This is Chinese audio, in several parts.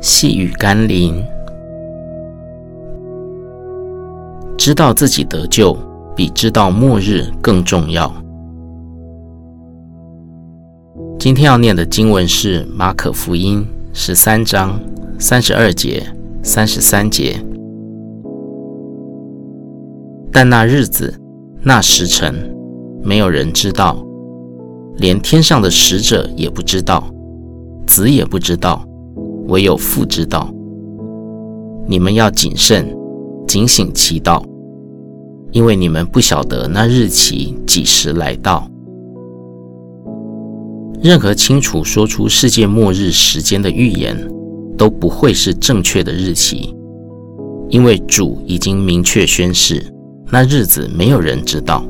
细雨甘霖，知道自己得救比知道末日更重要。今天要念的经文是马可福音十三章三十二节、三十三节。但那日子、那时辰，没有人知道，连天上的使者也不知道，子也不知道。唯有父知道，你们要谨慎，警醒祈祷，因为你们不晓得那日期几时来到。任何清楚说出世界末日时间的预言，都不会是正确的日期，因为主已经明确宣示，那日子没有人知道。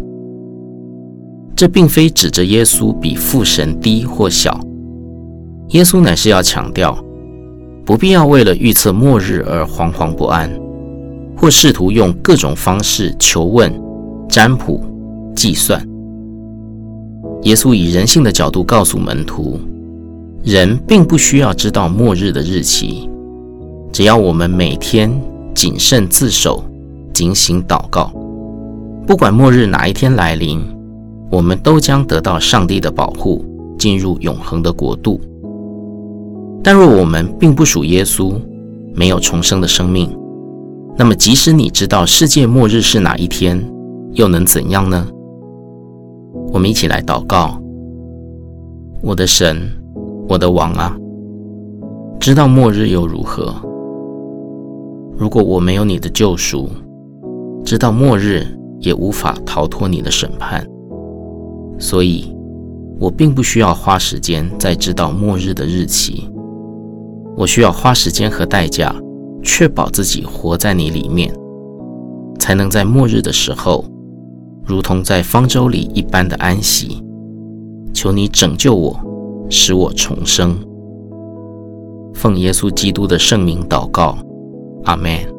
这并非指着耶稣比父神低或小，耶稣乃是要强调。不必要为了预测末日而惶惶不安，或试图用各种方式求问、占卜、计算。耶稣以人性的角度告诉门徒：人并不需要知道末日的日期，只要我们每天谨慎自守、警醒祷告，不管末日哪一天来临，我们都将得到上帝的保护，进入永恒的国度。但若我们并不属耶稣，没有重生的生命，那么即使你知道世界末日是哪一天，又能怎样呢？我们一起来祷告：我的神，我的王啊，知道末日又如何？如果我没有你的救赎，知道末日也无法逃脱你的审判。所以，我并不需要花时间再知道末日的日期。我需要花时间和代价，确保自己活在你里面，才能在末日的时候，如同在方舟里一般的安息。求你拯救我，使我重生。奉耶稣基督的圣名祷告，阿门。